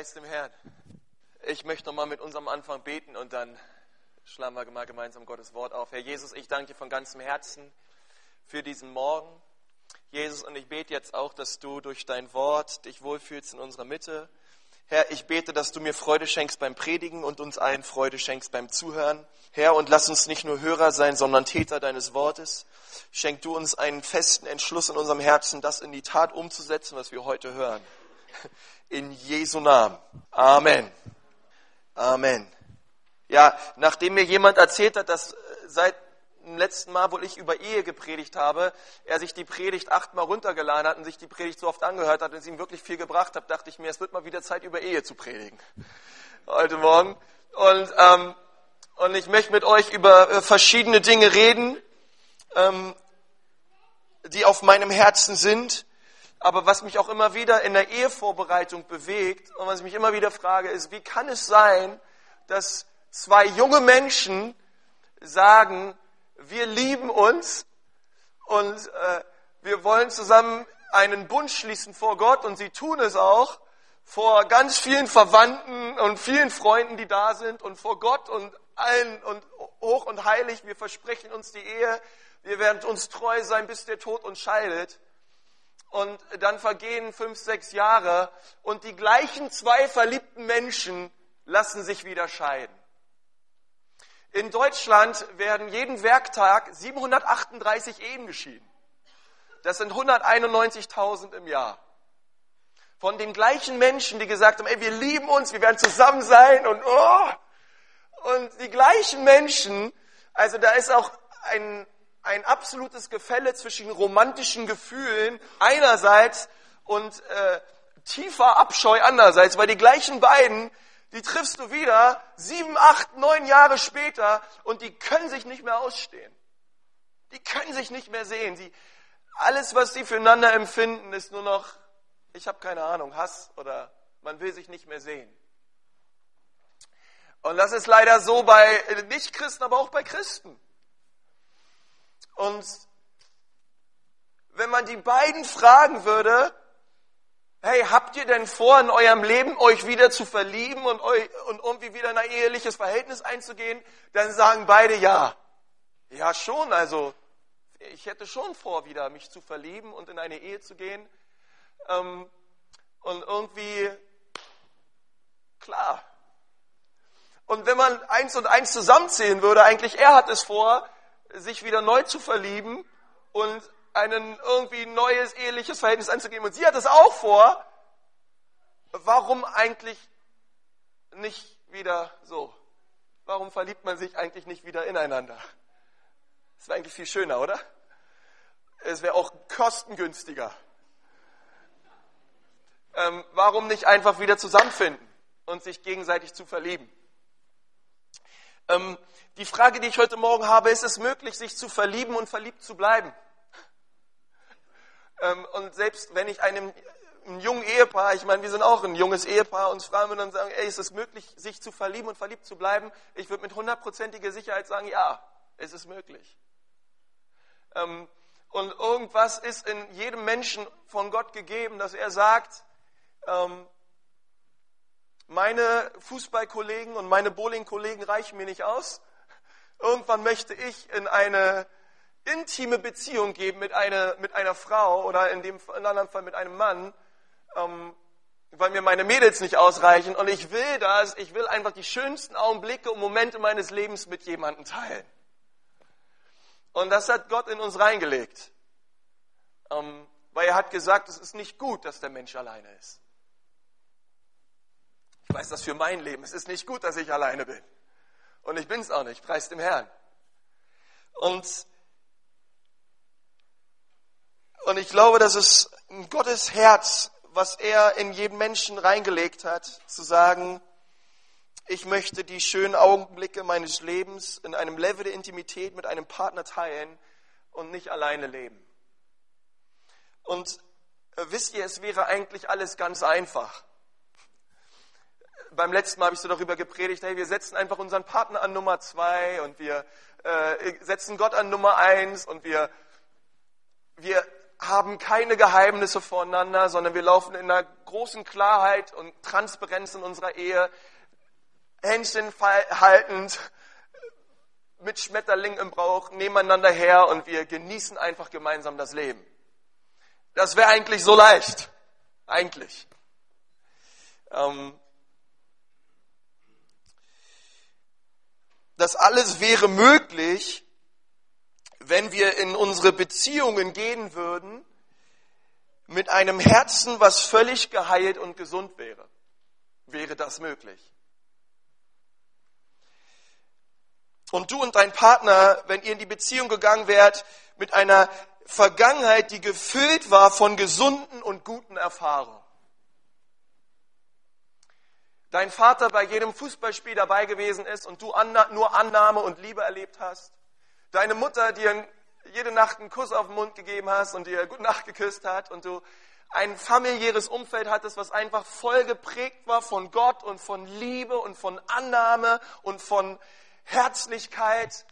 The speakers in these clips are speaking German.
Preis dem Herrn. Ich möchte nochmal mit unserem Anfang beten und dann schlagen wir mal gemeinsam Gottes Wort auf. Herr Jesus, ich danke dir von ganzem Herzen für diesen Morgen. Jesus, und ich bete jetzt auch, dass du durch dein Wort dich wohlfühlst in unserer Mitte. Herr, ich bete, dass du mir Freude schenkst beim Predigen und uns allen Freude schenkst beim Zuhören. Herr, und lass uns nicht nur Hörer sein, sondern Täter deines Wortes. Schenk du uns einen festen Entschluss in unserem Herzen, das in die Tat umzusetzen, was wir heute hören. In Jesu Namen. Amen. Amen. Ja, nachdem mir jemand erzählt hat, dass äh, seit dem letzten Mal, wo ich über Ehe gepredigt habe, er sich die Predigt achtmal runtergeladen hat und sich die Predigt so oft angehört hat und es ihm wirklich viel gebracht hat, dachte ich mir, es wird mal wieder Zeit, über Ehe zu predigen. Heute Morgen. Und, ähm, und ich möchte mit euch über äh, verschiedene Dinge reden, ähm, die auf meinem Herzen sind. Aber was mich auch immer wieder in der Ehevorbereitung bewegt und was ich mich immer wieder frage, ist, wie kann es sein, dass zwei junge Menschen sagen, wir lieben uns und äh, wir wollen zusammen einen Bund schließen vor Gott und sie tun es auch vor ganz vielen Verwandten und vielen Freunden, die da sind und vor Gott und allen und hoch und heilig. Wir versprechen uns die Ehe. Wir werden uns treu sein, bis der Tod uns scheidet und dann vergehen fünf, sechs Jahre und die gleichen zwei verliebten Menschen lassen sich wieder scheiden. In Deutschland werden jeden Werktag 738 Ehen geschieden. Das sind 191.000 im Jahr. Von den gleichen Menschen, die gesagt haben, ey, wir lieben uns, wir werden zusammen sein und oh. Und die gleichen Menschen, also da ist auch ein ein absolutes Gefälle zwischen romantischen Gefühlen einerseits und äh, tiefer Abscheu andererseits, weil die gleichen beiden, die triffst du wieder sieben, acht, neun Jahre später und die können sich nicht mehr ausstehen. Die können sich nicht mehr sehen. Sie, alles, was sie füreinander empfinden, ist nur noch, ich habe keine Ahnung, Hass oder man will sich nicht mehr sehen. Und das ist leider so bei Nichtchristen, aber auch bei Christen. Und wenn man die beiden fragen würde, hey, habt ihr denn vor, in eurem Leben euch wieder zu verlieben und, euch, und irgendwie wieder in ein eheliches Verhältnis einzugehen, dann sagen beide ja. Ja, schon, also ich hätte schon vor, wieder mich zu verlieben und in eine Ehe zu gehen. Ähm, und irgendwie, klar. Und wenn man eins und eins zusammenzählen würde, eigentlich er hat es vor, sich wieder neu zu verlieben und ein irgendwie neues eheliches Verhältnis anzugeben. Und sie hat es auch vor. Warum eigentlich nicht wieder so? Warum verliebt man sich eigentlich nicht wieder ineinander? Das wäre eigentlich viel schöner, oder? Es wäre auch kostengünstiger. Ähm, warum nicht einfach wieder zusammenfinden und sich gegenseitig zu verlieben? Ähm, die Frage, die ich heute Morgen habe, ist es möglich, sich zu verlieben und verliebt zu bleiben? Ähm, und selbst wenn ich einem, einem jungen Ehepaar, ich meine, wir sind auch ein junges Ehepaar, uns fragen würden und sagen, ey, ist es möglich, sich zu verlieben und verliebt zu bleiben? Ich würde mit hundertprozentiger Sicherheit sagen, ja, es ist möglich. Ähm, und irgendwas ist in jedem Menschen von Gott gegeben, dass er sagt, ähm, meine Fußballkollegen und meine Bowlingkollegen reichen mir nicht aus. Irgendwann möchte ich in eine intime Beziehung geben mit einer, mit einer Frau oder in dem in anderen Fall mit einem Mann, ähm, weil mir meine Mädels nicht ausreichen. Und ich will das, ich will einfach die schönsten Augenblicke und Momente meines Lebens mit jemandem teilen. Und das hat Gott in uns reingelegt. Ähm, weil er hat gesagt, es ist nicht gut, dass der Mensch alleine ist. Ich weiß das für mein Leben. Es ist nicht gut, dass ich alleine bin. Und ich bin es auch nicht. Preis dem Herrn. Und, und ich glaube, das ist Gottes Herz, was er in jeden Menschen reingelegt hat, zu sagen, ich möchte die schönen Augenblicke meines Lebens in einem Level der Intimität mit einem Partner teilen und nicht alleine leben. Und äh, wisst ihr, es wäre eigentlich alles ganz einfach beim letzten Mal habe ich so darüber gepredigt, hey, wir setzen einfach unseren Partner an Nummer zwei und wir äh, setzen Gott an Nummer eins und wir, wir haben keine Geheimnisse voneinander, sondern wir laufen in einer großen Klarheit und Transparenz in unserer Ehe, Händchen haltend, mit Schmetterling im Brauch, nebeneinander her und wir genießen einfach gemeinsam das Leben. Das wäre eigentlich so leicht. Eigentlich. Ähm, das alles wäre möglich, wenn wir in unsere Beziehungen gehen würden mit einem Herzen, was völlig geheilt und gesund wäre. Wäre das möglich? Und du und dein Partner, wenn ihr in die Beziehung gegangen wärt, mit einer Vergangenheit, die gefüllt war von gesunden und guten Erfahrungen. Dein Vater bei jedem Fußballspiel dabei gewesen ist und du nur Annahme und Liebe erlebt hast. Deine Mutter dir jede Nacht einen Kuss auf den Mund gegeben hast und dir gute Nacht geküsst hat und du ein familiäres Umfeld hattest, was einfach voll geprägt war von Gott und von Liebe und von Annahme und von Herzlichkeit.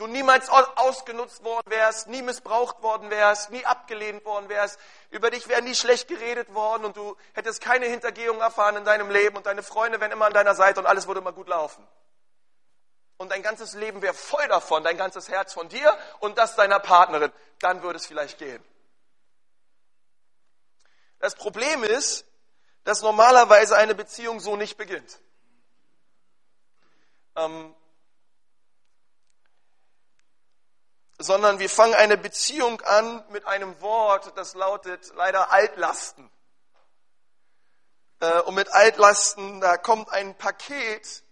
Du niemals ausgenutzt worden wärst, nie missbraucht worden wärst, nie abgelehnt worden wärst. Über dich wäre nie schlecht geredet worden und du hättest keine Hintergehung erfahren in deinem Leben und deine Freunde wären immer an deiner Seite und alles würde immer gut laufen und dein ganzes Leben wäre voll davon, dein ganzes Herz von dir und das deiner Partnerin, dann würde es vielleicht gehen. Das Problem ist, dass normalerweise eine Beziehung so nicht beginnt. Ähm, sondern wir fangen eine Beziehung an mit einem Wort, das lautet leider Altlasten. Äh, und mit Altlasten, da kommt ein Paket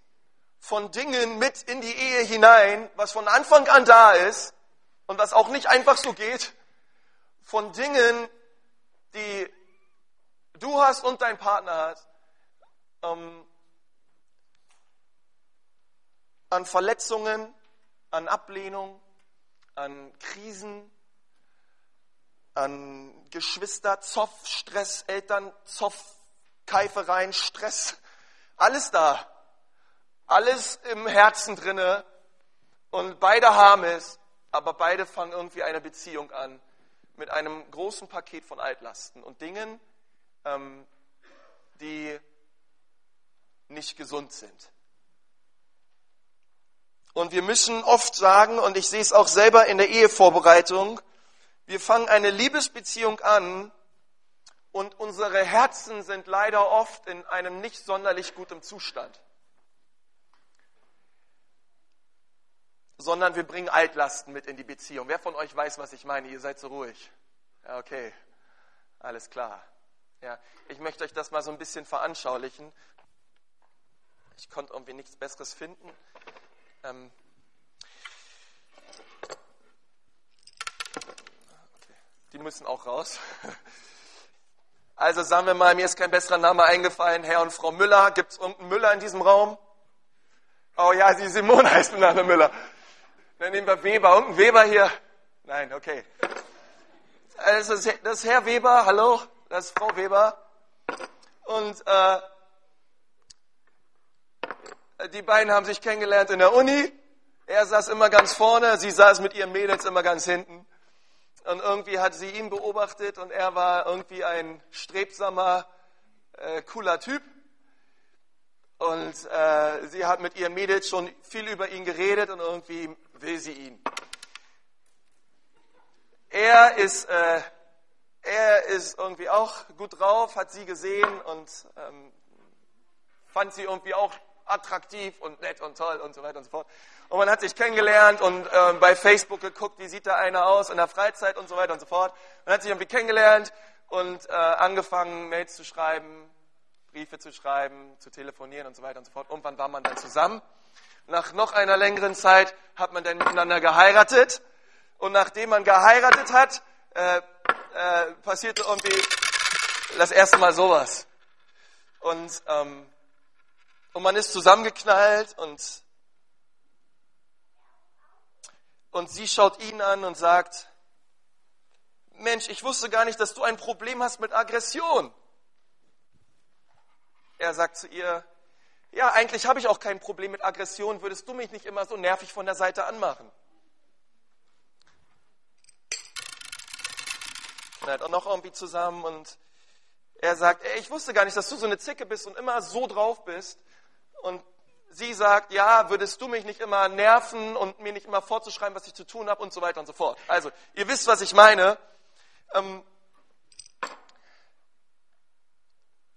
von Dingen mit in die Ehe hinein, was von Anfang an da ist und was auch nicht einfach so geht, von Dingen, die du hast und dein Partner hat, ähm, an Verletzungen, an Ablehnung, an Krisen, an Geschwister, Zoff, Stress, Eltern, Zoff, Keifereien, Stress, alles da. Alles im Herzen drinne. Und beide haben es, aber beide fangen irgendwie eine Beziehung an mit einem großen Paket von Altlasten und Dingen, ähm, die nicht gesund sind. Und wir müssen oft sagen, und ich sehe es auch selber in der Ehevorbereitung, wir fangen eine Liebesbeziehung an und unsere Herzen sind leider oft in einem nicht sonderlich guten Zustand. sondern wir bringen Altlasten mit in die Beziehung. Wer von euch weiß, was ich meine? Ihr seid so ruhig. Ja, okay, alles klar. Ja, ich möchte euch das mal so ein bisschen veranschaulichen. Ich konnte irgendwie nichts Besseres finden. Ähm okay. Die müssen auch raus. Also sagen wir mal, mir ist kein besserer Name eingefallen. Herr und Frau Müller. Gibt es irgendeinen Müller in diesem Raum? Oh ja, die Simone heißt mit Name Müller. Dann nehmen wir Weber. Und ein Weber hier. Nein, okay. Das ist, das ist Herr Weber, hallo, das ist Frau Weber. Und äh, die beiden haben sich kennengelernt in der Uni. Er saß immer ganz vorne, sie saß mit ihren Mädels immer ganz hinten. Und irgendwie hat sie ihn beobachtet und er war irgendwie ein strebsamer, äh, cooler Typ. Und äh, sie hat mit ihren Mädels schon viel über ihn geredet und irgendwie will sie ihn. Er ist, äh, er ist irgendwie auch gut drauf, hat sie gesehen und ähm, fand sie irgendwie auch attraktiv und nett und toll und so weiter und so fort. Und man hat sich kennengelernt und äh, bei Facebook geguckt, wie sieht da einer aus in der Freizeit und so weiter und so fort. Man hat sich irgendwie kennengelernt und äh, angefangen, Mails zu schreiben, Briefe zu schreiben, zu telefonieren und so weiter und so fort. Irgendwann war man dann zusammen. Nach noch einer längeren Zeit hat man dann miteinander geheiratet. Und nachdem man geheiratet hat, äh, äh, passierte irgendwie das erste Mal sowas. Und, ähm, und man ist zusammengeknallt und, und sie schaut ihn an und sagt, Mensch, ich wusste gar nicht, dass du ein Problem hast mit Aggression. Er sagt zu ihr, ja, eigentlich habe ich auch kein Problem mit Aggression, würdest du mich nicht immer so nervig von der Seite anmachen? und noch irgendwie zusammen und er sagt, ey, ich wusste gar nicht, dass du so eine Zicke bist und immer so drauf bist. Und sie sagt, ja, würdest du mich nicht immer nerven und mir nicht immer vorzuschreiben, was ich zu tun habe und so weiter und so fort. Also, ihr wisst, was ich meine. Ähm,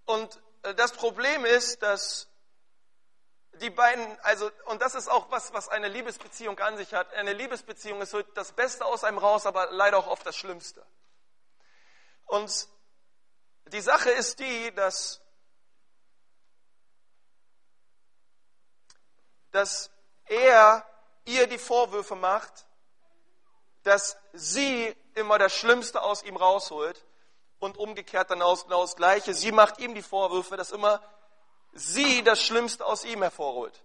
und äh, das Problem ist, dass die beiden, also, und das ist auch was, was eine Liebesbeziehung an sich hat. Eine Liebesbeziehung ist das Beste aus einem raus, aber leider auch oft das Schlimmste. Und die Sache ist die, dass, dass er ihr die Vorwürfe macht, dass sie immer das Schlimmste aus ihm rausholt und umgekehrt dann genau das Gleiche. Sie macht ihm die Vorwürfe, dass immer sie das Schlimmste aus ihm hervorholt.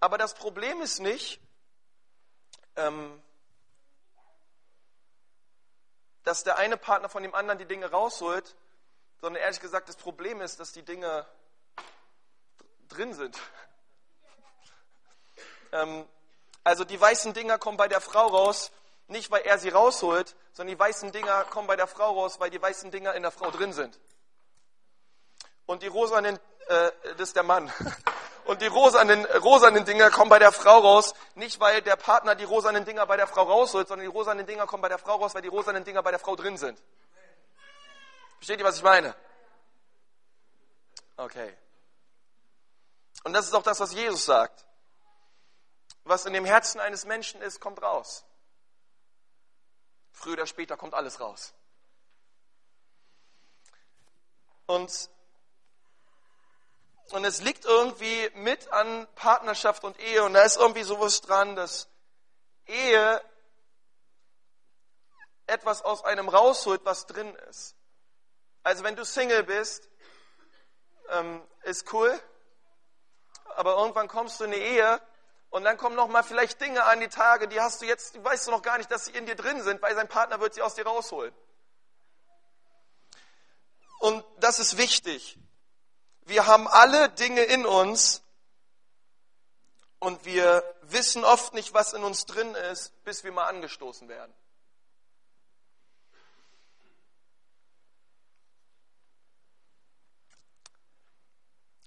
Aber das Problem ist nicht, ähm, dass der eine Partner von dem anderen die Dinge rausholt, sondern ehrlich gesagt, das Problem ist, dass die Dinge drin sind. ähm, also die weißen Dinger kommen bei der Frau raus, nicht weil er sie rausholt, sondern die weißen Dinger kommen bei der Frau raus, weil die weißen Dinger in der Frau drin sind. Und die rosanen, äh, das ist der Mann. Und die rosanen, rosanen Dinger kommen bei der Frau raus, nicht weil der Partner die rosanen Dinger bei der Frau rausholt, sondern die rosanen Dinger kommen bei der Frau raus, weil die rosanen Dinger bei der Frau drin sind. Versteht ihr, was ich meine? Okay. Und das ist auch das, was Jesus sagt. Was in dem Herzen eines Menschen ist, kommt raus. Früher oder später kommt alles raus. Und und es liegt irgendwie mit an Partnerschaft und Ehe. Und da ist irgendwie sowas dran, dass Ehe etwas aus einem rausholt, was drin ist. Also wenn du Single bist, ähm, ist cool, aber irgendwann kommst du in eine Ehe und dann kommen noch mal vielleicht Dinge an die Tage, die hast du jetzt, die weißt du noch gar nicht, dass sie in dir drin sind, weil sein Partner wird sie aus dir rausholen. Und das ist wichtig. Wir haben alle Dinge in uns und wir wissen oft nicht, was in uns drin ist, bis wir mal angestoßen werden.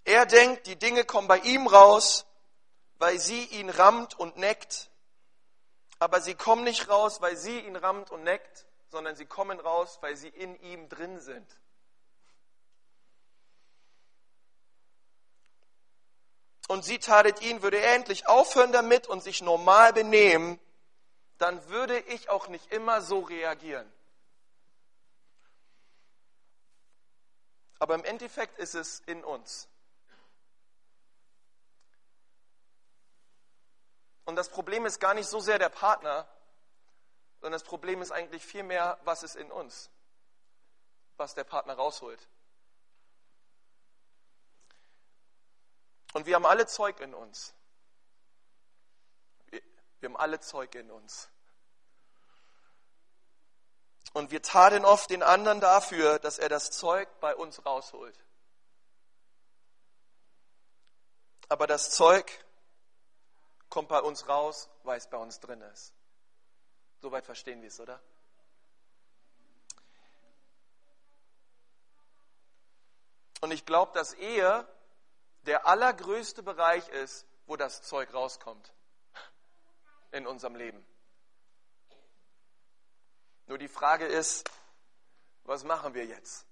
Er denkt, die Dinge kommen bei ihm raus, weil sie ihn rammt und neckt, aber sie kommen nicht raus, weil sie ihn rammt und neckt, sondern sie kommen raus, weil sie in ihm drin sind. und sie tatet ihn, würde er endlich aufhören damit und sich normal benehmen, dann würde ich auch nicht immer so reagieren. Aber im Endeffekt ist es in uns. Und das Problem ist gar nicht so sehr der Partner, sondern das Problem ist eigentlich vielmehr, was ist in uns, was der Partner rausholt. Und wir haben alle Zeug in uns. Wir, haben alle Zeug in uns. Und wir taten oft den anderen dafür, dass er das Zeug bei uns rausholt. Aber das Zeug kommt bei uns raus, weil es bei uns drin ist. Soweit verstehen wir es, oder? Und ich glaube, dass Ehe der allergrößte Bereich ist, wo das Zeug rauskommt in unserem Leben. Nur die Frage ist, was machen wir jetzt?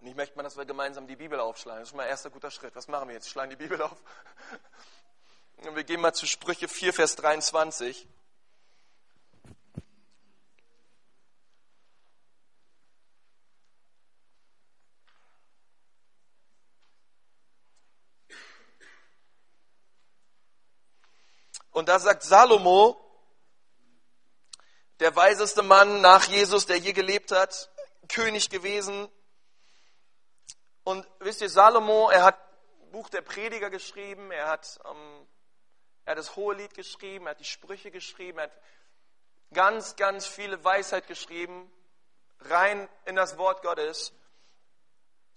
Und ich möchte mal, dass wir gemeinsam die Bibel aufschlagen. Das ist schon mal ein erster guter Schritt. Was machen wir jetzt? Schlagen die Bibel auf. Wir gehen mal zu Sprüche 4, Vers 23. Und da sagt Salomo, der weiseste Mann nach Jesus, der je gelebt hat, König gewesen. Und wisst ihr, Salomo, er hat Buch der Prediger geschrieben, er hat, ähm, er hat das Hohelied geschrieben, er hat die Sprüche geschrieben, er hat ganz, ganz viele Weisheit geschrieben, rein in das Wort Gottes.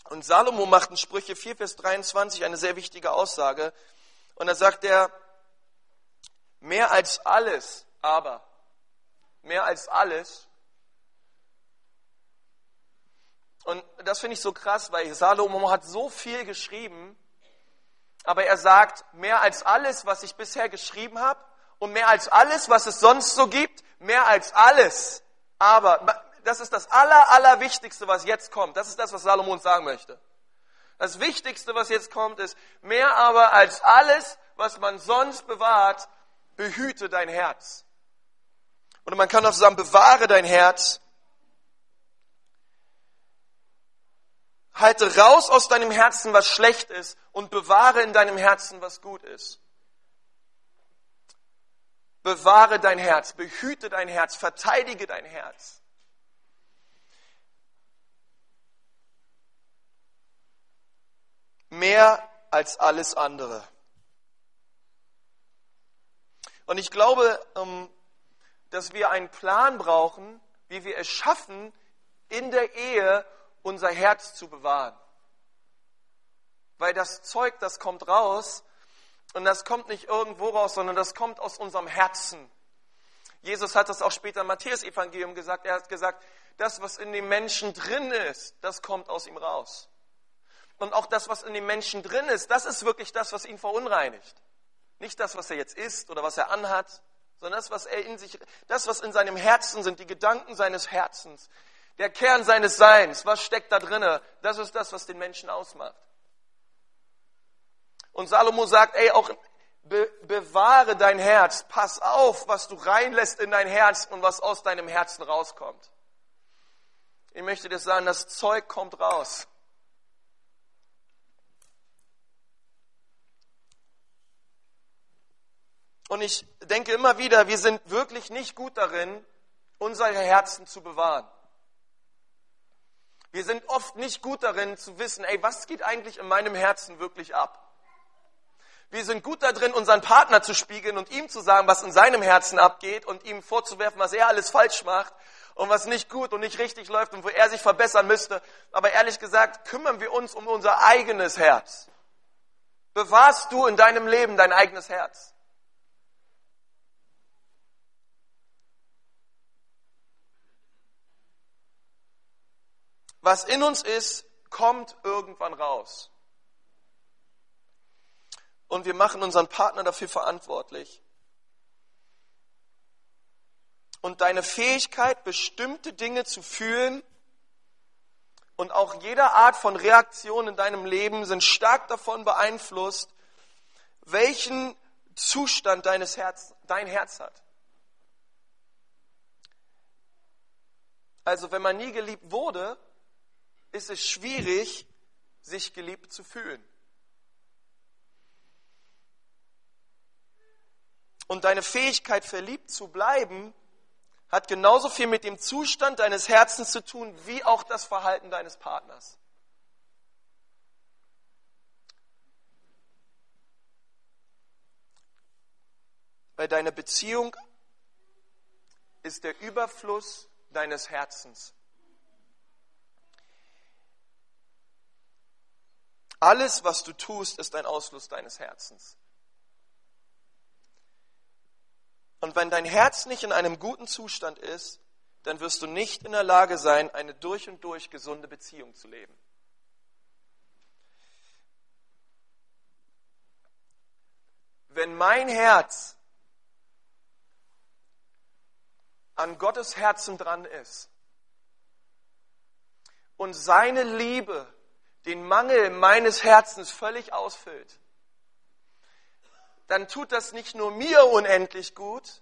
Und Salomo macht in Sprüche 4, Vers 23 eine sehr wichtige Aussage. Und da sagt er, Mehr als alles aber mehr als alles. Und das finde ich so krass, weil Salomo hat so viel geschrieben, aber er sagt, mehr als alles, was ich bisher geschrieben habe und mehr als alles, was es sonst so gibt, mehr als alles. Aber das ist das Aller, Allerwichtigste, was jetzt kommt. Das ist das, was Salomo uns sagen möchte. Das Wichtigste, was jetzt kommt, ist, mehr aber als alles, was man sonst bewahrt, behüte dein Herz. Und man kann auch sagen, bewahre dein Herz. Halte raus aus deinem Herzen, was schlecht ist, und bewahre in deinem Herzen, was gut ist. Bewahre dein Herz, behüte dein Herz, verteidige dein Herz. Mehr als alles andere. Und ich glaube, ähm, dass wir einen Plan brauchen, wie wir es schaffen, in der Ehe unser Herz zu bewahren. Weil das Zeug, das kommt raus, und das kommt nicht irgendwo raus, sondern das kommt aus unserem Herzen. Jesus hat das auch später im Matthäus-Evangelium gesagt. Er hat gesagt, das, was in dem Menschen drin ist, das kommt aus ihm raus. Und auch das, was in dem Menschen drin ist, das ist wirklich das, was ihn verunreinigt. Nicht das, was er jetzt isst oder was er anhat, sondern das, was er in sich, das, was in seinem Herzen sind, die Gedanken seines Herzens, der Kern seines Seins, was steckt da drinne? Das ist das, was den Menschen ausmacht. Und Salomo sagt, ey, auch be bewahre dein Herz, pass auf, was du reinlässt in dein Herz und was aus deinem Herzen rauskommt. Ich möchte dir sagen, das Zeug kommt raus. Und ich denke immer wieder, wir sind wirklich nicht gut darin, unsere Herzen zu bewahren. Wir sind oft nicht gut darin zu wissen, ey, was geht eigentlich in meinem Herzen wirklich ab? Wir sind gut darin, unseren Partner zu spiegeln und ihm zu sagen, was in seinem Herzen abgeht und ihm vorzuwerfen, was er alles falsch macht und was nicht gut und nicht richtig läuft und wo er sich verbessern müsste. Aber ehrlich gesagt, kümmern wir uns um unser eigenes Herz. Bewahrst du in deinem Leben dein eigenes Herz? Was in uns ist, kommt irgendwann raus und wir machen unseren Partner dafür verantwortlich. Und deine Fähigkeit, bestimmte Dinge zu fühlen und auch jede Art von Reaktion in deinem Leben sind stark davon beeinflusst, welchen Zustand deines Herz, dein Herz hat. Also wenn man nie geliebt wurde, ist es schwierig, sich geliebt zu fühlen. Und deine Fähigkeit, verliebt zu bleiben, hat genauso viel mit dem Zustand deines Herzens zu tun, wie auch das Verhalten deines Partners. Weil deine Beziehung ist der Überfluss deines Herzens. Alles, was du tust, ist ein Ausfluss deines Herzens. Und wenn dein Herz nicht in einem guten Zustand ist, dann wirst du nicht in der Lage sein, eine durch und durch gesunde Beziehung zu leben. Wenn mein Herz an Gottes Herzen dran ist und seine Liebe den Mangel meines Herzens völlig ausfüllt, dann tut das nicht nur mir unendlich gut,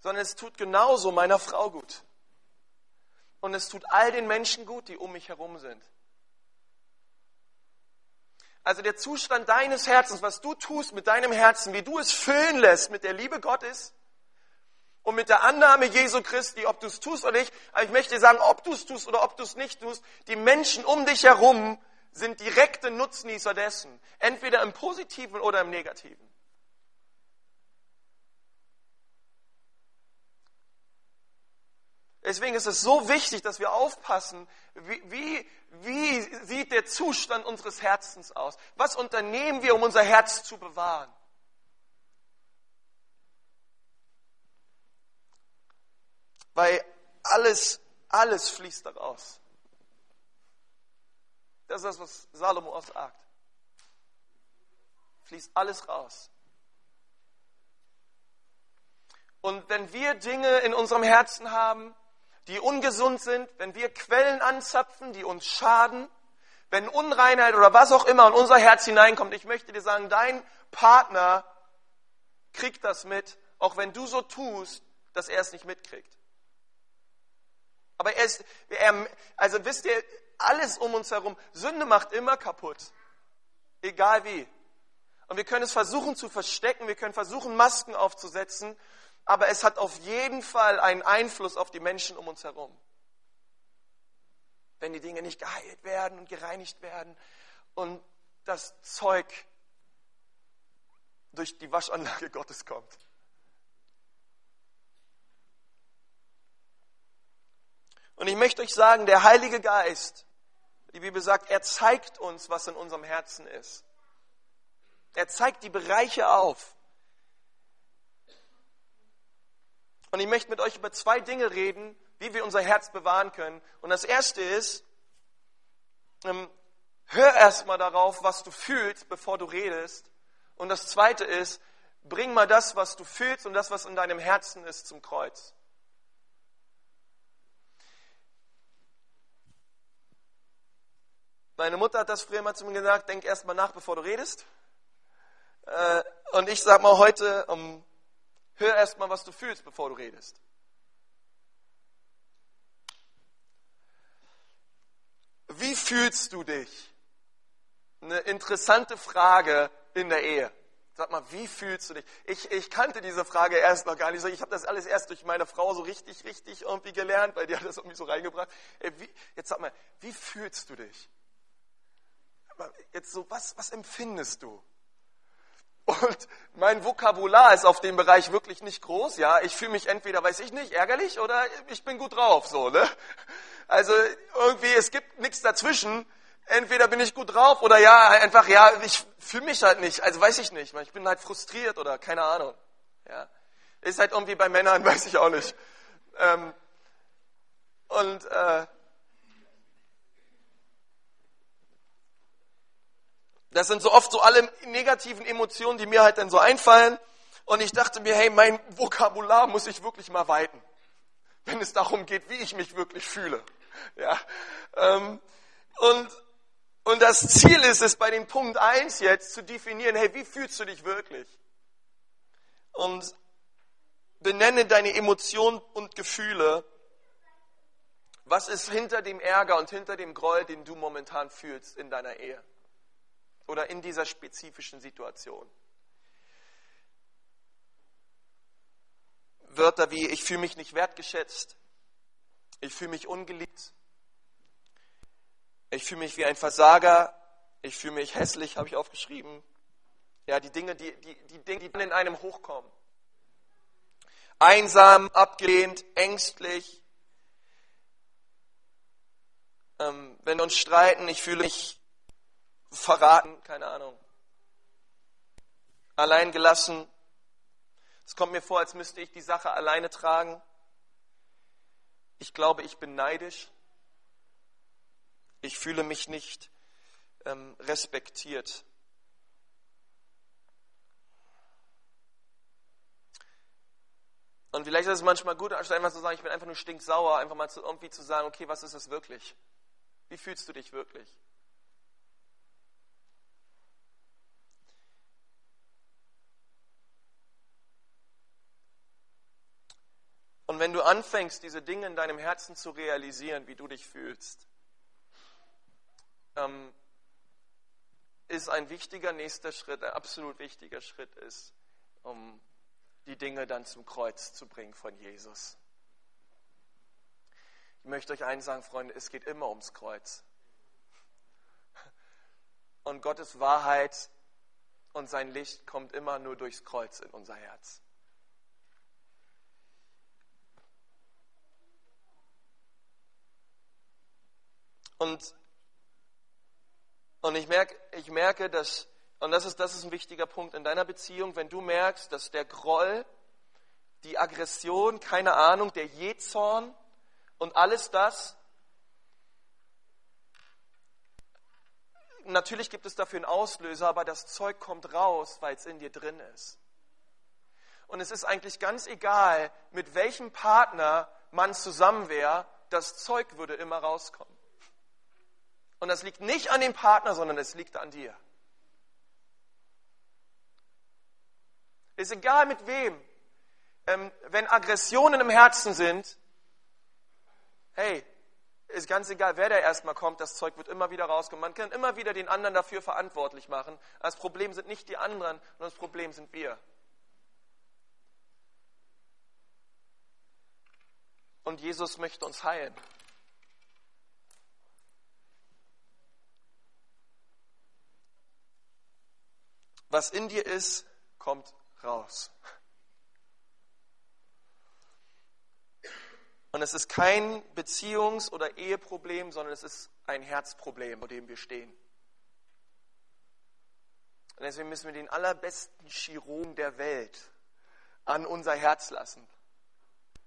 sondern es tut genauso meiner Frau gut. Und es tut all den Menschen gut, die um mich herum sind. Also der Zustand deines Herzens, was du tust mit deinem Herzen, wie du es füllen lässt mit der Liebe Gottes und mit der Annahme Jesu Christi, ob du es tust oder nicht. Aber ich möchte dir sagen, ob du es tust oder ob du es nicht tust, die Menschen um dich herum sind direkte Nutznießer dessen. Entweder im Positiven oder im Negativen. Deswegen ist es so wichtig, dass wir aufpassen, wie, wie, wie sieht der Zustand unseres Herzens aus? Was unternehmen wir, um unser Herz zu bewahren? Weil alles, alles fließt daraus. Das ist das, was Salomo auch sagt. Fließt alles raus. Und wenn wir Dinge in unserem Herzen haben, die ungesund sind, wenn wir Quellen anzapfen, die uns schaden, wenn Unreinheit oder was auch immer in unser Herz hineinkommt, ich möchte dir sagen, dein Partner kriegt das mit, auch wenn du so tust, dass er es nicht mitkriegt. Aber er ist, er, also wisst ihr, alles um uns herum, Sünde macht immer kaputt. Egal wie. Und wir können es versuchen zu verstecken, wir können versuchen, Masken aufzusetzen, aber es hat auf jeden Fall einen Einfluss auf die Menschen um uns herum. Wenn die Dinge nicht geheilt werden und gereinigt werden und das Zeug durch die Waschanlage Gottes kommt. Und ich möchte euch sagen, der Heilige Geist, die Bibel sagt, er zeigt uns, was in unserem Herzen ist. Er zeigt die Bereiche auf. Und ich möchte mit euch über zwei Dinge reden, wie wir unser Herz bewahren können. Und das erste ist, ähm, hör erstmal darauf, was du fühlst, bevor du redest. Und das zweite ist, bring mal das, was du fühlst und das, was in deinem Herzen ist, zum Kreuz. Meine Mutter hat das früher mal zu mir gesagt, denk erst mal nach, bevor du redest. Äh, und ich sage mal heute, hör erst mal, was du fühlst, bevor du redest. Wie fühlst du dich? Eine interessante Frage in der Ehe. Sag mal, wie fühlst du dich? Ich, ich kannte diese Frage erst noch gar nicht. Ich habe das alles erst durch meine Frau so richtig, richtig irgendwie gelernt, weil die hat das irgendwie so reingebracht. Ey, wie, jetzt sag mal, wie fühlst du dich? Jetzt so, was, was empfindest du? Und mein Vokabular ist auf dem Bereich wirklich nicht groß, ja. Ich fühle mich entweder, weiß ich nicht, ärgerlich oder ich bin gut drauf, so, ne? Also irgendwie, es gibt nichts dazwischen. Entweder bin ich gut drauf oder ja, einfach, ja, ich fühle mich halt nicht. Also weiß ich nicht. Ich bin halt frustriert oder keine Ahnung. Ja. Ist halt irgendwie bei Männern, weiß ich auch nicht. Ähm, und äh, Das sind so oft so alle negativen Emotionen, die mir halt dann so einfallen. Und ich dachte mir, hey, mein Vokabular muss ich wirklich mal weiten, wenn es darum geht, wie ich mich wirklich fühle. Ja, ähm, und, und das Ziel ist es bei den Punkt 1 jetzt zu definieren, hey, wie fühlst du dich wirklich? Und benenne deine Emotionen und Gefühle. Was ist hinter dem Ärger und hinter dem Groll, den du momentan fühlst in deiner Ehe? Oder in dieser spezifischen Situation. Wörter wie ich fühle mich nicht wertgeschätzt, ich fühle mich ungeliebt, ich fühle mich wie ein Versager, ich fühle mich hässlich, habe ich aufgeschrieben. Ja, die Dinge, die, die, die Dinge, die in einem hochkommen. Einsam, abgelehnt, ängstlich. Ähm, wenn wir uns streiten, ich fühle mich verraten, keine Ahnung. Allein gelassen. Es kommt mir vor, als müsste ich die Sache alleine tragen. Ich glaube, ich bin neidisch. Ich fühle mich nicht ähm, respektiert. Und vielleicht ist es manchmal gut, anstatt einfach zu sagen, ich bin einfach nur stinksauer, einfach mal zu, irgendwie zu sagen, okay, was ist es wirklich? Wie fühlst du dich wirklich? Wenn du anfängst, diese Dinge in deinem Herzen zu realisieren, wie du dich fühlst, ähm, ist ein wichtiger nächster Schritt, ein absolut wichtiger Schritt ist, um die Dinge dann zum Kreuz zu bringen von Jesus. Ich möchte euch eins sagen, Freunde, es geht immer ums Kreuz. Und Gottes Wahrheit und sein Licht kommt immer nur durchs Kreuz in unser Herz. Und, und ich, merke, ich merke, dass, und das ist, das ist ein wichtiger Punkt in deiner Beziehung, wenn du merkst, dass der Groll die Aggression, keine Ahnung, der Jezorn und alles das. Natürlich gibt es dafür einen Auslöser, aber das Zeug kommt raus, weil es in dir drin ist. Und es ist eigentlich ganz egal, mit welchem Partner man zusammen wäre, das Zeug würde immer rauskommen. Und das liegt nicht an dem Partner, sondern es liegt an dir. Ist egal mit wem. Ähm, wenn Aggressionen im Herzen sind, hey, ist ganz egal, wer da erstmal kommt, das Zeug wird immer wieder rauskommen. Man kann immer wieder den anderen dafür verantwortlich machen. Das Problem sind nicht die anderen, sondern das Problem sind wir. Und Jesus möchte uns heilen. Was in dir ist, kommt raus. Und es ist kein Beziehungs- oder Eheproblem, sondern es ist ein Herzproblem, vor dem wir stehen. Und deswegen müssen wir den allerbesten Chirurgen der Welt an unser Herz lassen.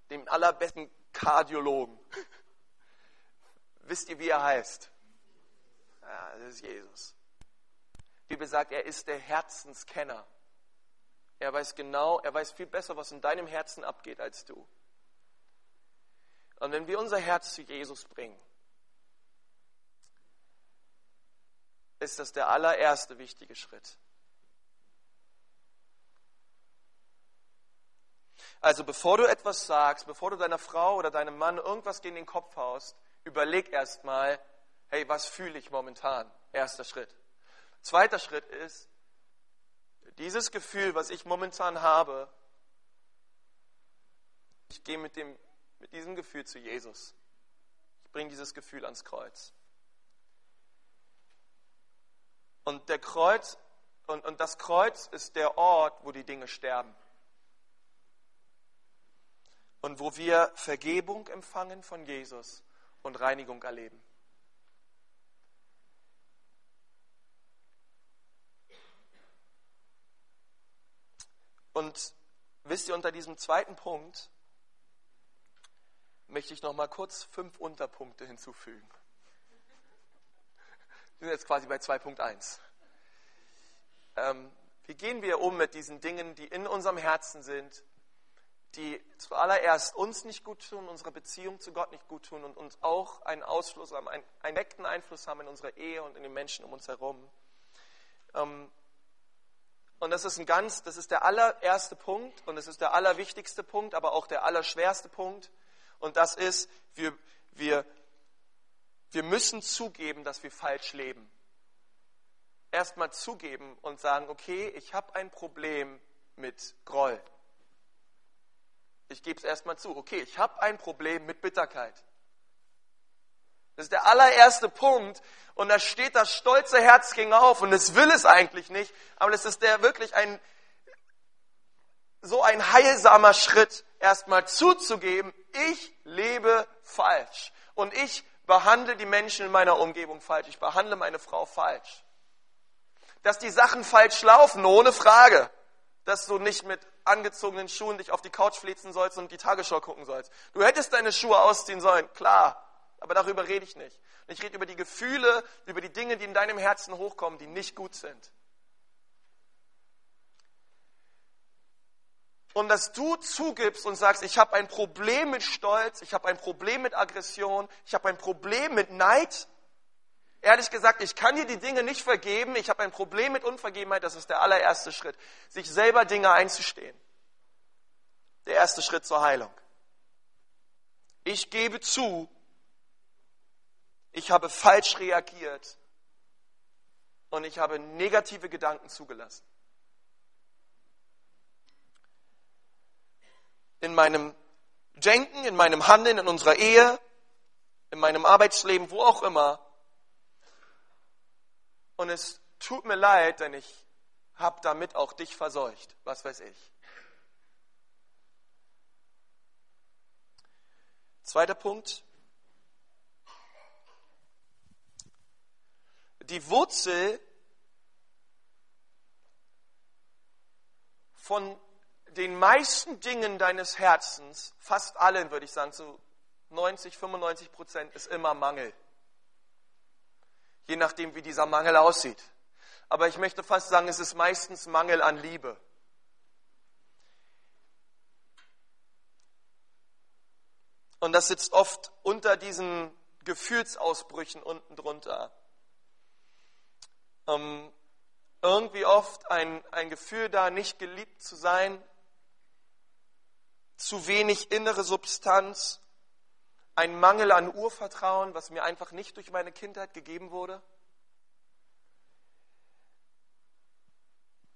Den allerbesten Kardiologen. Wisst ihr, wie er heißt? Ja, das ist Jesus. Die Bibel sagt, er ist der Herzenskenner. Er weiß genau, er weiß viel besser, was in deinem Herzen abgeht als du. Und wenn wir unser Herz zu Jesus bringen, ist das der allererste wichtige Schritt. Also bevor du etwas sagst, bevor du deiner Frau oder deinem Mann irgendwas gegen den Kopf haust, überleg erstmal, hey, was fühle ich momentan? Erster Schritt. Zweiter Schritt ist, dieses Gefühl, was ich momentan habe, ich gehe mit, dem, mit diesem Gefühl zu Jesus. Ich bringe dieses Gefühl ans Kreuz. Und der Kreuz und, und das Kreuz ist der Ort, wo die Dinge sterben. Und wo wir Vergebung empfangen von Jesus und Reinigung erleben. Und wisst ihr, unter diesem zweiten Punkt möchte ich noch mal kurz fünf Unterpunkte hinzufügen. Wir sind jetzt quasi bei 2.1. Ähm, wie gehen wir um mit diesen Dingen, die in unserem Herzen sind, die zuallererst uns nicht gut tun, unsere Beziehung zu Gott nicht gut tun und uns auch einen Ausfluss haben, einen, direkten Einfluss haben in unserer Ehe und in den Menschen um uns herum. Ähm, und das ist ein ganz, das ist der allererste Punkt und es ist der allerwichtigste Punkt, aber auch der allerschwerste Punkt. Und das ist, wir, wir, wir müssen zugeben, dass wir falsch leben. Erstmal zugeben und sagen, okay, ich habe ein Problem mit Groll. Ich gebe es erstmal zu. Okay, ich habe ein Problem mit Bitterkeit. Das ist der allererste Punkt. Und da steht das stolze Herz ging auf und es will es eigentlich nicht. Aber das ist der wirklich ein, so ein heilsamer Schritt, erstmal zuzugeben, ich lebe falsch. Und ich behandle die Menschen in meiner Umgebung falsch. Ich behandle meine Frau falsch. Dass die Sachen falsch laufen, ohne Frage. Dass du nicht mit angezogenen Schuhen dich auf die Couch flitzen sollst und die Tagesschau gucken sollst. Du hättest deine Schuhe ausziehen sollen, klar. Aber darüber rede ich nicht. Ich rede über die Gefühle, über die Dinge, die in deinem Herzen hochkommen, die nicht gut sind. Und dass du zugibst und sagst, ich habe ein Problem mit Stolz, ich habe ein Problem mit Aggression, ich habe ein Problem mit Neid. Ehrlich gesagt, ich kann dir die Dinge nicht vergeben, ich habe ein Problem mit Unvergebenheit, das ist der allererste Schritt, sich selber Dinge einzustehen. Der erste Schritt zur Heilung. Ich gebe zu, ich habe falsch reagiert und ich habe negative Gedanken zugelassen. In meinem Denken, in meinem Handeln, in unserer Ehe, in meinem Arbeitsleben, wo auch immer. Und es tut mir leid, denn ich habe damit auch dich verseucht, was weiß ich. Zweiter Punkt, die Wurzel von den meisten Dingen deines Herzens, fast allen würde ich sagen, zu 90, 95 Prozent, ist immer Mangel. Je nachdem, wie dieser Mangel aussieht. Aber ich möchte fast sagen, es ist meistens Mangel an Liebe. Und das sitzt oft unter diesen Gefühlsausbrüchen unten drunter. Ähm, irgendwie oft ein, ein Gefühl da, nicht geliebt zu sein, zu wenig innere Substanz, ein Mangel an Urvertrauen, was mir einfach nicht durch meine Kindheit gegeben wurde.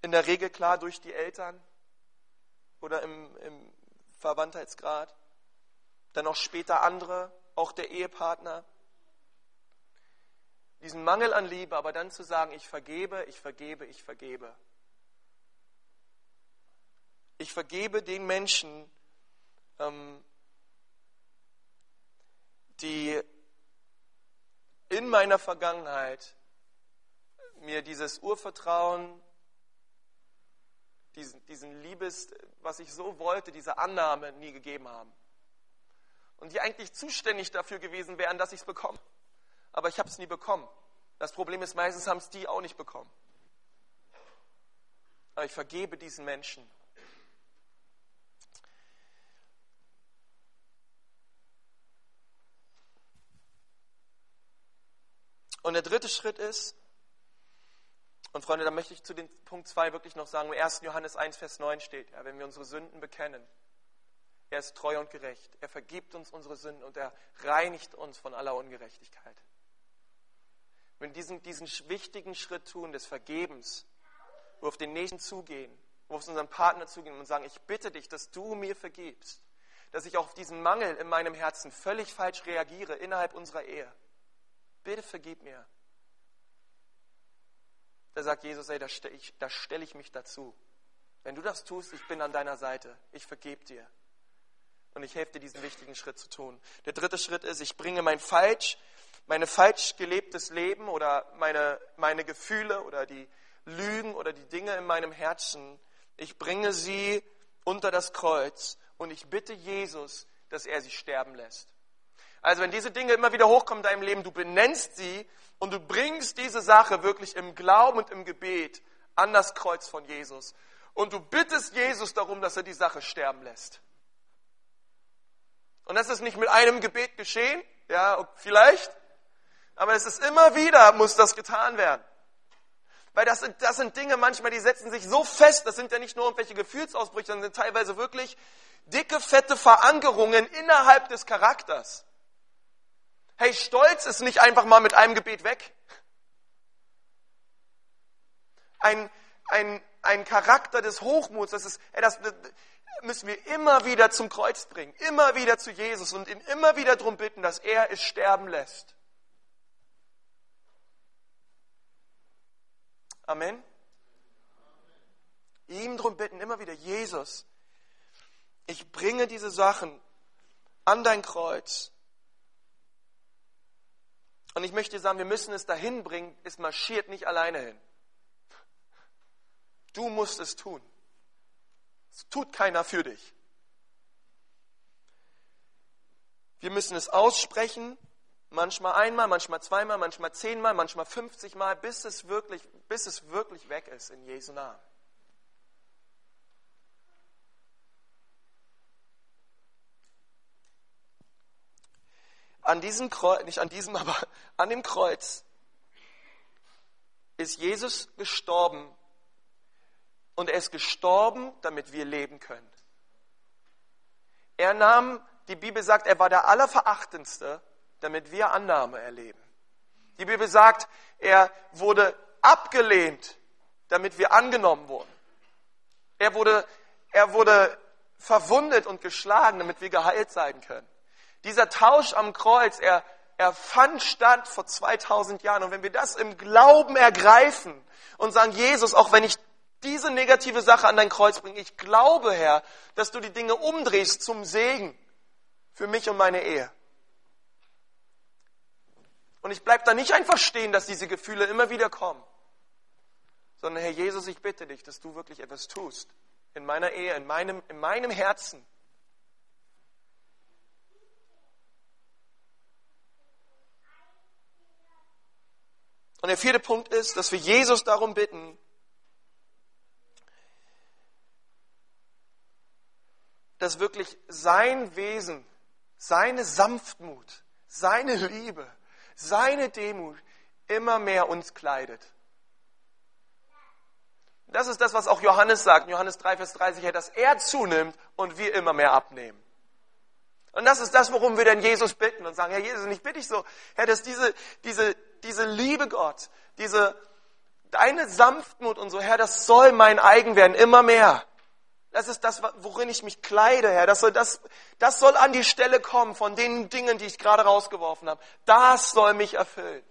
In der Regel klar durch die Eltern oder im, im Verwandtheitsgrad dann auch später andere, auch der Ehepartner. Diesen Mangel an Liebe, aber dann zu sagen, ich vergebe, ich vergebe, ich vergebe. Ich vergebe den Menschen, ähm, die in meiner Vergangenheit mir dieses Urvertrauen, diesen, diesen Liebes, was ich so wollte, diese Annahme nie gegeben haben und die eigentlich zuständig dafür gewesen wären, dass ich es bekomme. Aber ich habe es nie bekommen. Das Problem ist, meistens haben es die auch nicht bekommen. Aber ich vergebe diesen Menschen. Und der dritte Schritt ist, und Freunde, da möchte ich zu dem Punkt 2 wirklich noch sagen, im 1. Johannes 1, Vers 9 steht, ja, wenn wir unsere Sünden bekennen, er ist treu und gerecht. Er vergibt uns unsere Sünden und er reinigt uns von aller Ungerechtigkeit. Wenn wir diesen, diesen wichtigen Schritt tun des Vergebens, wo wir auf den Nächsten zugehen, wo wir auf unseren Partner zugehen und sagen, ich bitte dich, dass du mir vergibst, dass ich auch auf diesen Mangel in meinem Herzen völlig falsch reagiere innerhalb unserer Ehe. Bitte vergib mir. Da sagt Jesus, ey, da stelle ich, stell ich mich dazu. Wenn du das tust, ich bin an deiner Seite. Ich vergebe dir und ich helfe dir, diesen wichtigen Schritt zu tun. Der dritte Schritt ist, ich bringe mein falsch, meine falsch gelebtes Leben oder meine, meine Gefühle oder die Lügen oder die Dinge in meinem Herzen, ich bringe sie unter das Kreuz und ich bitte Jesus, dass er sie sterben lässt. Also wenn diese Dinge immer wieder hochkommen in deinem Leben, du benennst sie und du bringst diese Sache wirklich im Glauben und im Gebet an das Kreuz von Jesus. Und du bittest Jesus darum, dass er die Sache sterben lässt. Und das ist nicht mit einem Gebet geschehen, ja, vielleicht, aber es ist immer wieder, muss das getan werden. Weil das sind, das sind Dinge manchmal, die setzen sich so fest, das sind ja nicht nur irgendwelche Gefühlsausbrüche, sondern sind teilweise wirklich dicke, fette Verankerungen innerhalb des Charakters. Hey, Stolz ist nicht einfach mal mit einem Gebet weg. Ein, ein, ein Charakter des Hochmuts, das ist, ey, das, müssen wir immer wieder zum Kreuz bringen, immer wieder zu Jesus und ihn immer wieder darum bitten, dass er es sterben lässt. Amen. Ihm darum bitten, immer wieder, Jesus, ich bringe diese Sachen an dein Kreuz. Und ich möchte sagen, wir müssen es dahin bringen, es marschiert nicht alleine hin. Du musst es tun. Es tut keiner für dich. Wir müssen es aussprechen, manchmal einmal, manchmal zweimal, manchmal zehnmal, manchmal 50 Mal, bis es wirklich, bis es wirklich weg ist in Jesu Namen. An diesem Kreuz, nicht an diesem, aber an dem Kreuz ist Jesus gestorben und er ist gestorben, damit wir leben können. Er nahm, die Bibel sagt, er war der Allerverachtendste, damit wir Annahme erleben. Die Bibel sagt, er wurde abgelehnt, damit wir angenommen wurden. Er wurde, er wurde verwundet und geschlagen, damit wir geheilt sein können. Dieser Tausch am Kreuz, er, er fand statt vor 2000 Jahren. Und wenn wir das im Glauben ergreifen und sagen, Jesus, auch wenn ich diese negative Sache an dein Kreuz bringen. Ich glaube, Herr, dass du die Dinge umdrehst zum Segen für mich und meine Ehe. Und ich bleibe da nicht einfach stehen, dass diese Gefühle immer wieder kommen, sondern Herr Jesus, ich bitte dich, dass du wirklich etwas tust, in meiner Ehe, in meinem, in meinem Herzen. Und der vierte Punkt ist, dass wir Jesus darum bitten, dass wirklich sein Wesen, seine Sanftmut, seine Liebe, seine Demut immer mehr uns kleidet. Das ist das, was auch Johannes sagt, Johannes 3, Vers 30, dass er zunimmt und wir immer mehr abnehmen. Und das ist das, worum wir denn Jesus bitten und sagen, Herr Jesus, ich bitte dich so, Herr, dass diese, diese, diese Liebe Gott, diese, deine Sanftmut und so, Herr, das soll mein eigen werden, immer mehr. Das ist das, worin ich mich kleide, Herr. Das soll, das, das soll an die Stelle kommen von den Dingen, die ich gerade rausgeworfen habe. Das soll mich erfüllen.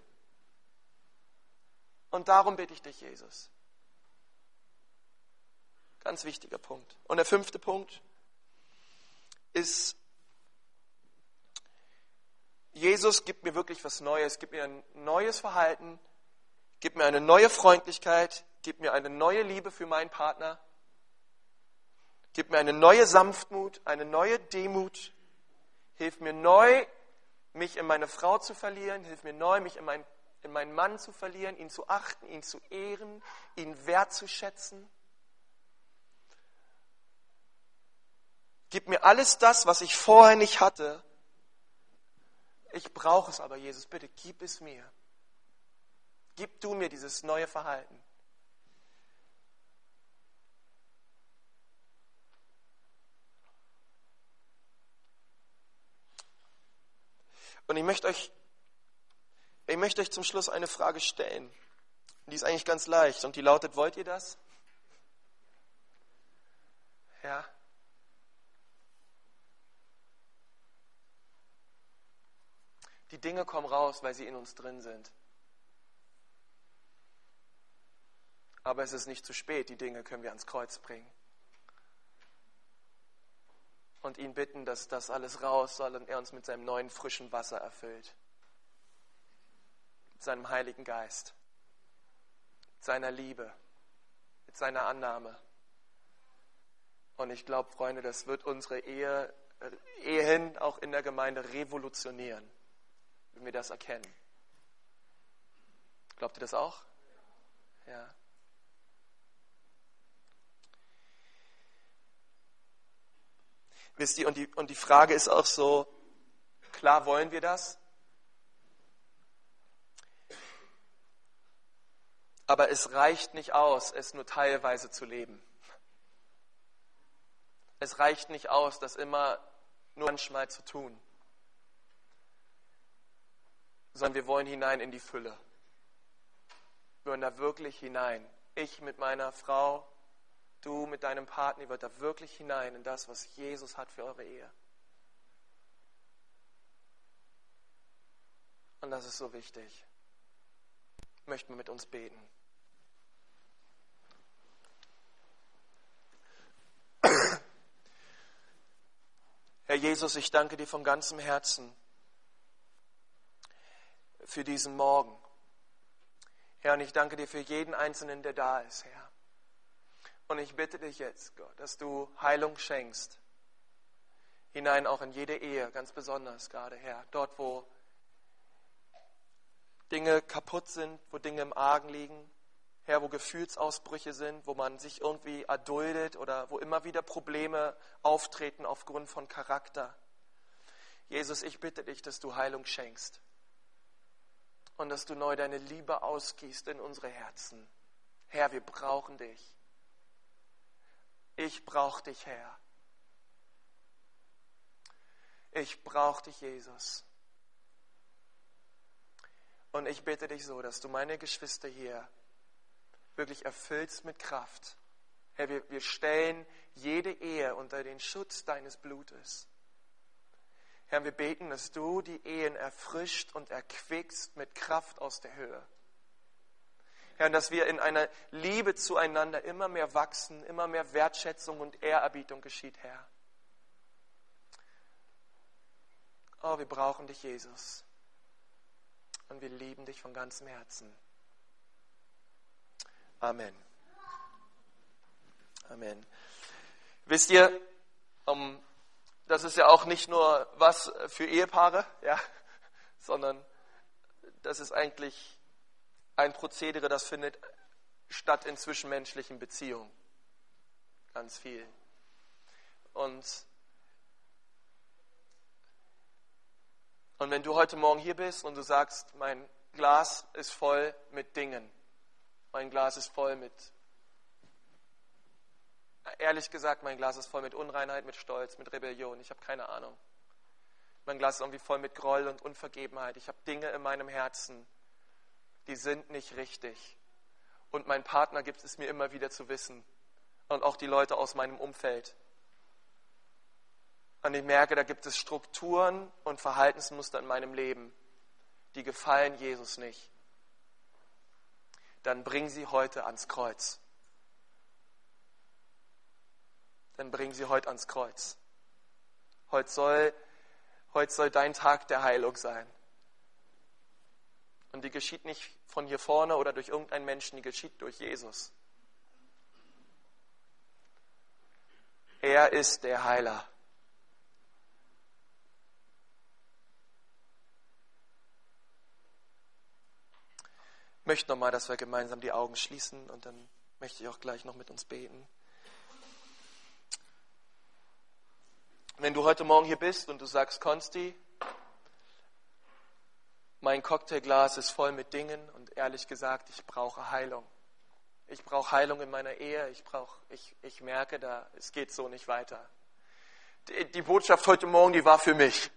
Und darum bitte ich dich, Jesus. Ganz wichtiger Punkt. Und der fünfte Punkt ist, Jesus gibt mir wirklich was Neues, gibt mir ein neues Verhalten, gibt mir eine neue Freundlichkeit, gibt mir eine neue Liebe für meinen Partner, gibt mir eine neue Sanftmut, eine neue Demut, hilft mir neu, mich in meine Frau zu verlieren, hilft mir neu, mich in, mein, in meinen Mann zu verlieren, ihn zu achten, ihn zu ehren, ihn wertzuschätzen. Gib mir alles das, was ich vorher nicht hatte, ich brauche es aber, Jesus, bitte gib es mir. Gib du mir dieses neue Verhalten. Und ich möchte euch, ich möchte euch zum Schluss eine Frage stellen. Die ist eigentlich ganz leicht und die lautet, wollt ihr das? Ja. Die Dinge kommen raus, weil sie in uns drin sind. Aber es ist nicht zu spät, die Dinge können wir ans Kreuz bringen. Und ihn bitten, dass das alles raus soll und er uns mit seinem neuen frischen Wasser erfüllt. Mit seinem Heiligen Geist. Mit seiner Liebe. Mit seiner Annahme. Und ich glaube, Freunde, das wird unsere Ehe, Ehen auch in der Gemeinde revolutionieren wenn wir das erkennen. Glaubt ihr das auch? Ja. Wisst ihr, und die, und die Frage ist auch so, klar wollen wir das? Aber es reicht nicht aus, es nur teilweise zu leben. Es reicht nicht aus, das immer nur manchmal zu tun sondern wir wollen hinein in die Fülle. Wir wollen da wirklich hinein. Ich mit meiner Frau, du mit deinem Partner, ihr da wirklich hinein in das, was Jesus hat für eure Ehe. Und das ist so wichtig. Möchten wir mit uns beten. Herr Jesus, ich danke dir von ganzem Herzen für diesen Morgen. Herr, und ich danke dir für jeden Einzelnen, der da ist, Herr. Und ich bitte dich jetzt, Gott, dass du Heilung schenkst. Hinein auch in jede Ehe, ganz besonders gerade, Herr. Dort, wo Dinge kaputt sind, wo Dinge im Argen liegen. Herr, wo Gefühlsausbrüche sind, wo man sich irgendwie erduldet oder wo immer wieder Probleme auftreten aufgrund von Charakter. Jesus, ich bitte dich, dass du Heilung schenkst und dass du neu deine Liebe ausgießt in unsere Herzen. Herr, wir brauchen dich. Ich brauche dich, Herr. Ich brauche dich, Jesus. Und ich bitte dich so, dass du meine Geschwister hier wirklich erfüllst mit Kraft. Herr, wir, wir stellen jede Ehe unter den Schutz deines Blutes. Herr, wir beten, dass du die Ehen erfrischt und erquickst mit Kraft aus der Höhe. Herr, dass wir in einer Liebe zueinander immer mehr wachsen, immer mehr Wertschätzung und Ehrerbietung geschieht, Herr. Oh, wir brauchen dich, Jesus. Und wir lieben dich von ganzem Herzen. Amen. Amen. Wisst ihr, um, das ist ja auch nicht nur was für Ehepaare, ja, sondern das ist eigentlich ein Prozedere, das findet statt in zwischenmenschlichen Beziehungen. Ganz viel. Und, und wenn du heute Morgen hier bist und du sagst, mein Glas ist voll mit Dingen, mein Glas ist voll mit Ehrlich gesagt, mein Glas ist voll mit Unreinheit, mit Stolz, mit Rebellion. Ich habe keine Ahnung. Mein Glas ist irgendwie voll mit Groll und Unvergebenheit. Ich habe Dinge in meinem Herzen, die sind nicht richtig. Und mein Partner gibt es mir immer wieder zu wissen. Und auch die Leute aus meinem Umfeld. Und ich merke, da gibt es Strukturen und Verhaltensmuster in meinem Leben, die gefallen Jesus nicht. Dann bring sie heute ans Kreuz. dann bring sie heute ans Kreuz. Heute soll, heute soll dein Tag der Heilung sein. Und die geschieht nicht von hier vorne oder durch irgendeinen Menschen, die geschieht durch Jesus. Er ist der Heiler. Ich möchte nochmal, dass wir gemeinsam die Augen schließen und dann möchte ich auch gleich noch mit uns beten. Wenn du heute Morgen hier bist und du sagst, Konsti, mein Cocktailglas ist voll mit Dingen und ehrlich gesagt, ich brauche Heilung. Ich brauche Heilung in meiner Ehe. Ich, brauch, ich, ich merke, da, es geht so nicht weiter. Die, die Botschaft heute Morgen, die war für mich.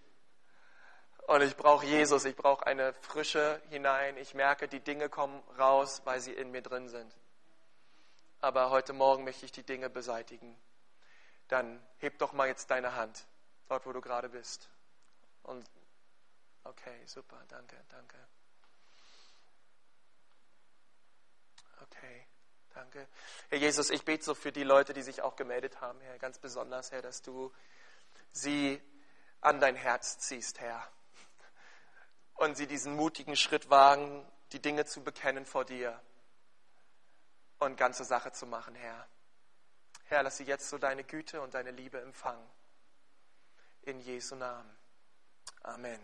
Und ich brauche Jesus. Ich brauche eine Frische hinein. Ich merke, die Dinge kommen raus, weil sie in mir drin sind. Aber heute Morgen möchte ich die Dinge beseitigen dann heb doch mal jetzt deine Hand, dort wo du gerade bist. Und okay, super, danke, danke. Okay, danke. Herr Jesus, ich bete so für die Leute, die sich auch gemeldet haben, Herr, ganz besonders, Herr, dass du sie an dein Herz ziehst, Herr. Und sie diesen mutigen Schritt wagen, die Dinge zu bekennen vor dir und ganze Sache zu machen, Herr. Herr, lass sie jetzt so deine Güte und deine Liebe empfangen. In Jesu Namen. Amen.